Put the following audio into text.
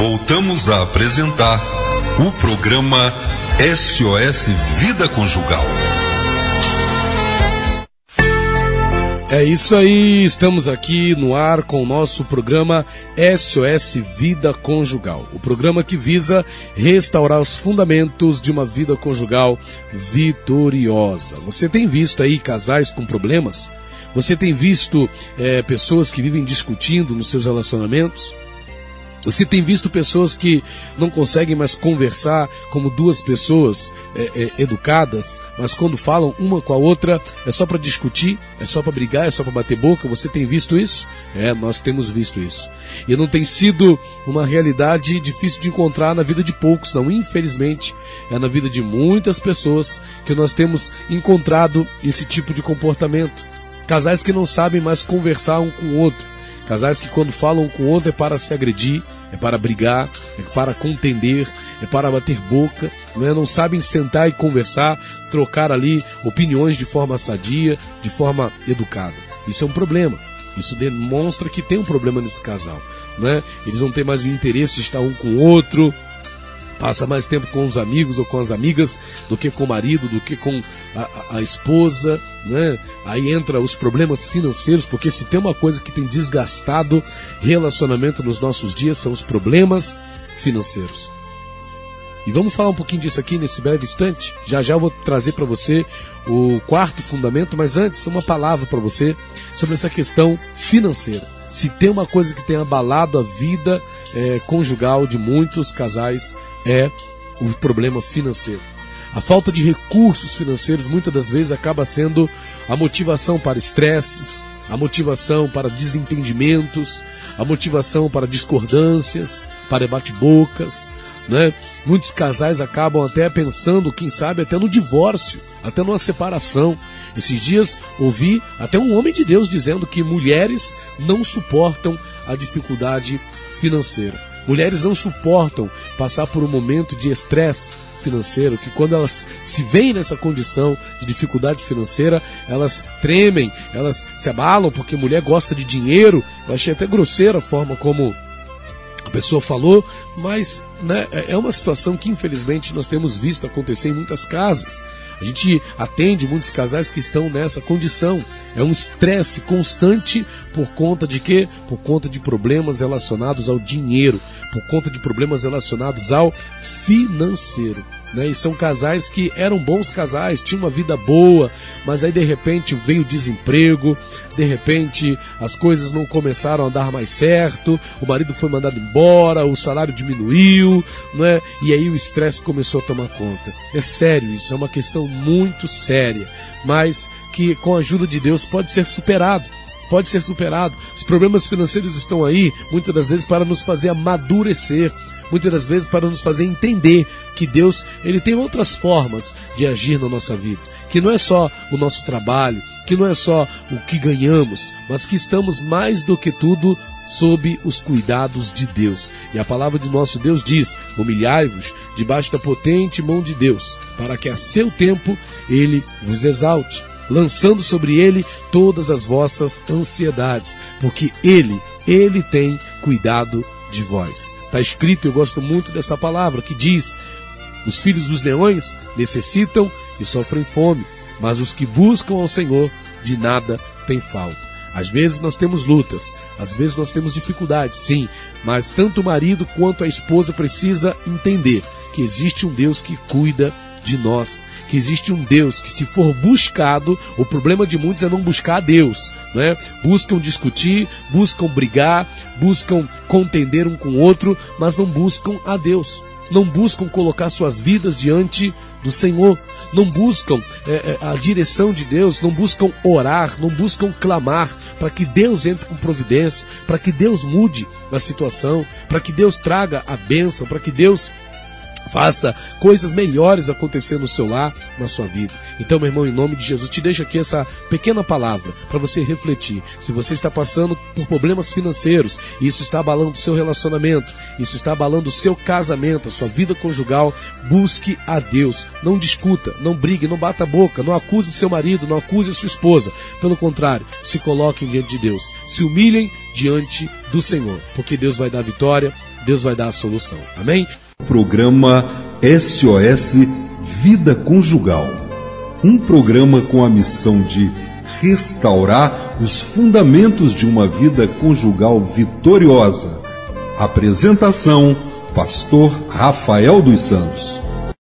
voltamos a apresentar o programa SOS Vida Conjugal. É isso aí, estamos aqui no ar com o nosso programa SOS Vida Conjugal. O programa que visa restaurar os fundamentos de uma vida conjugal vitoriosa. Você tem visto aí casais com problemas? Você tem visto é, pessoas que vivem discutindo nos seus relacionamentos? Você tem visto pessoas que não conseguem mais conversar como duas pessoas é, é, educadas, mas quando falam uma com a outra é só para discutir, é só para brigar, é só para bater boca. Você tem visto isso? É, nós temos visto isso. E não tem sido uma realidade difícil de encontrar na vida de poucos, não. Infelizmente, é na vida de muitas pessoas que nós temos encontrado esse tipo de comportamento. Casais que não sabem mais conversar um com o outro Casais que quando falam com o outro é para se agredir, é para brigar, é para contender, é para bater boca, não, é? não sabem sentar e conversar, trocar ali opiniões de forma sadia, de forma educada. Isso é um problema. Isso demonstra que tem um problema nesse casal. Né? Eles não têm mais o interesse de estar um com o outro, passa mais tempo com os amigos ou com as amigas do que com o marido, do que com a, a, esposa, né? Aí entra os problemas financeiros, porque se tem uma coisa que tem desgastado relacionamento nos nossos dias são os problemas financeiros. E vamos falar um pouquinho disso aqui nesse breve instante. Já já eu vou trazer para você o quarto fundamento, mas antes uma palavra para você sobre essa questão financeira. Se tem uma coisa que tem abalado a vida é, conjugal de muitos casais é o problema financeiro. A falta de recursos financeiros muitas das vezes acaba sendo a motivação para estresses, a motivação para desentendimentos, a motivação para discordâncias, para bate-bocas. Né? Muitos casais acabam até pensando, quem sabe, até no divórcio, até numa separação. Esses dias ouvi até um homem de Deus dizendo que mulheres não suportam a dificuldade financeira. Mulheres não suportam passar por um momento de estresse financeiro, que quando elas se veem nessa condição de dificuldade financeira, elas tremem, elas se abalam, porque mulher gosta de dinheiro. Eu achei até grosseira a forma como a pessoa falou, mas né, é uma situação que infelizmente nós temos visto acontecer em muitas casas. A gente atende muitos casais que estão nessa condição. É um estresse constante por conta de quê? Por conta de problemas relacionados ao dinheiro, por conta de problemas relacionados ao financeiro. Né? E são casais que eram bons casais, tinham uma vida boa, mas aí de repente veio o desemprego, de repente as coisas não começaram a dar mais certo, o marido foi mandado embora, o salário diminuiu, né? e aí o estresse começou a tomar conta. É sério isso, é uma questão muito séria, mas que com a ajuda de Deus pode ser superado pode ser superado. Os problemas financeiros estão aí, muitas das vezes, para nos fazer amadurecer, muitas das vezes para nos fazer entender que Deus ele tem outras formas de agir na nossa vida, que não é só o nosso trabalho, que não é só o que ganhamos, mas que estamos mais do que tudo sob os cuidados de Deus. E a palavra de nosso Deus diz: Humilhai-vos debaixo da potente mão de Deus, para que a seu tempo ele vos exalte, lançando sobre ele todas as vossas ansiedades, porque ele, ele tem cuidado de vós. Está escrito, eu gosto muito dessa palavra, que diz: Os filhos dos leões necessitam e sofrem fome, mas os que buscam ao Senhor de nada têm falta. Às vezes nós temos lutas, às vezes nós temos dificuldades, sim, mas tanto o marido quanto a esposa precisa entender que existe um Deus que cuida de nós que existe um Deus que, se for buscado, o problema de muitos é não buscar a Deus, né? Buscam discutir, buscam brigar, buscam contender um com o outro, mas não buscam a Deus. Não buscam colocar suas vidas diante do Senhor, não buscam é, é, a direção de Deus, não buscam orar, não buscam clamar para que Deus entre com providência, para que Deus mude a situação, para que Deus traga a bênção, para que Deus Faça coisas melhores acontecer no seu lar, na sua vida. Então, meu irmão, em nome de Jesus, te deixo aqui essa pequena palavra para você refletir. Se você está passando por problemas financeiros, isso está abalando o seu relacionamento, isso está abalando o seu casamento, a sua vida conjugal, busque a Deus. Não discuta, não brigue, não bata a boca, não acuse seu marido, não acuse sua esposa. Pelo contrário, se coloquem diante de Deus, se humilhem diante do Senhor, porque Deus vai dar vitória Deus vai dar a solução. Amém? Programa SOS Vida Conjugal. Um programa com a missão de restaurar os fundamentos de uma vida conjugal vitoriosa. Apresentação: Pastor Rafael dos Santos.